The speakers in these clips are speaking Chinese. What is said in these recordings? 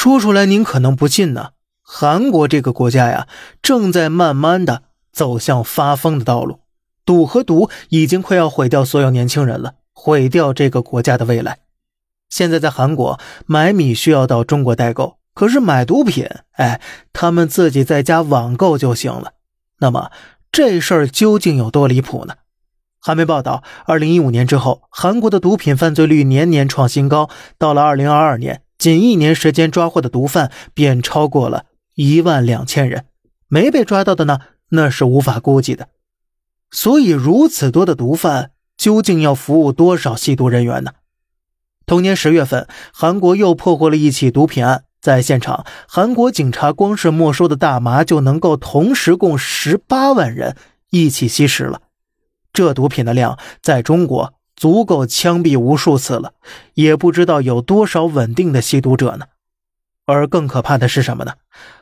说出来您可能不信呢。韩国这个国家呀，正在慢慢的走向发疯的道路，赌和毒已经快要毁掉所有年轻人了，毁掉这个国家的未来。现在在韩国买米需要到中国代购，可是买毒品，哎，他们自己在家网购就行了。那么这事儿究竟有多离谱呢？韩媒报道，二零一五年之后，韩国的毒品犯罪率年年创新高，到了二零二二年，仅一年时间抓获的毒贩便超过了。一万两千人没被抓到的呢，那是无法估计的。所以，如此多的毒贩究竟要服务多少吸毒人员呢？同年十月份，韩国又破获了一起毒品案，在现场，韩国警察光是没收的大麻就能够同时供十八万人一起吸食了。这毒品的量，在中国足够枪毙无数次了，也不知道有多少稳定的吸毒者呢。而更可怕的是什么呢？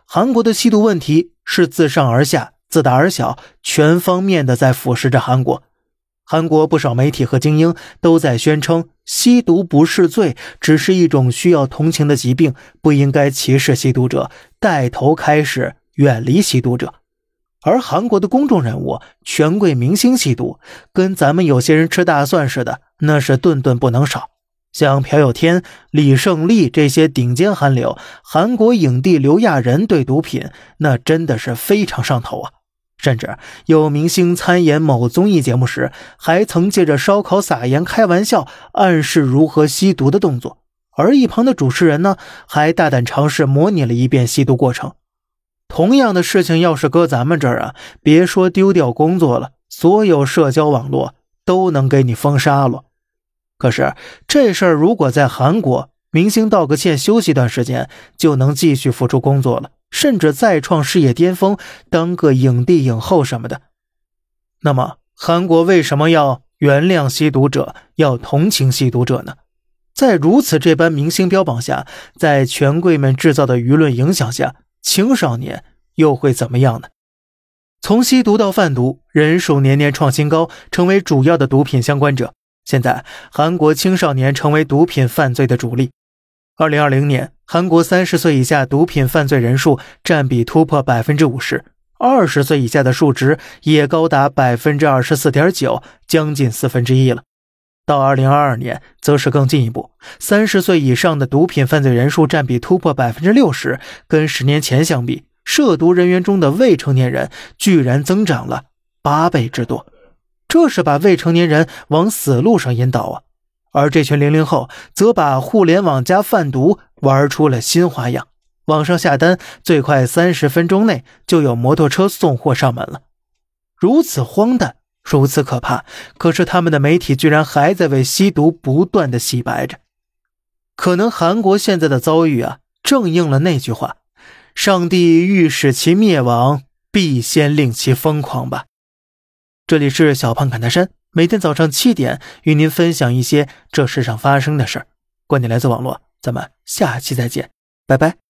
韩国的吸毒问题是自上而下、自大而小，全方面的在腐蚀着韩国。韩国不少媒体和精英都在宣称，吸毒不是罪，只是一种需要同情的疾病，不应该歧视吸毒者，带头开始远离吸毒者。而韩国的公众人物、权贵明星吸毒，跟咱们有些人吃大蒜似的，那是顿顿不能少。像朴有天、李胜利这些顶尖韩流，韩国影帝刘亚仁对毒品那真的是非常上头啊！甚至有明星参演某综艺节目时，还曾借着烧烤撒盐开玩笑，暗示如何吸毒的动作。而一旁的主持人呢，还大胆尝试模拟了一遍吸毒过程。同样的事情要是搁咱们这儿啊，别说丢掉工作了，所有社交网络都能给你封杀了。可是这事儿如果在韩国，明星道个歉，休息一段时间，就能继续付出工作了，甚至再创事业巅峰，当个影帝影后什么的。那么，韩国为什么要原谅吸毒者，要同情吸毒者呢？在如此这般明星标榜下，在权贵们制造的舆论影响下，青少年又会怎么样呢？从吸毒到贩毒，人数年年创新高，成为主要的毒品相关者。现在，韩国青少年成为毒品犯罪的主力。二零二零年，韩国三十岁以下毒品犯罪人数占比突破百分之五十，二十岁以下的数值也高达百分之二十四点九，将近四分之一了。到二零二二年，则是更进一步，三十岁以上的毒品犯罪人数占比突破百分之六十，跟十年前相比，涉毒人员中的未成年人居然增长了八倍之多。这是把未成年人往死路上引导啊！而这群零零后则把互联网加贩毒玩出了新花样，网上下单最快三十分钟内就有摩托车送货上门了。如此荒诞，如此可怕，可是他们的媒体居然还在为吸毒不断的洗白着。可能韩国现在的遭遇啊，正应了那句话：“上帝欲使其灭亡，必先令其疯狂吧。”这里是小胖侃大山，每天早上七点与您分享一些这世上发生的事儿。观点来自网络，咱们下期再见，拜拜。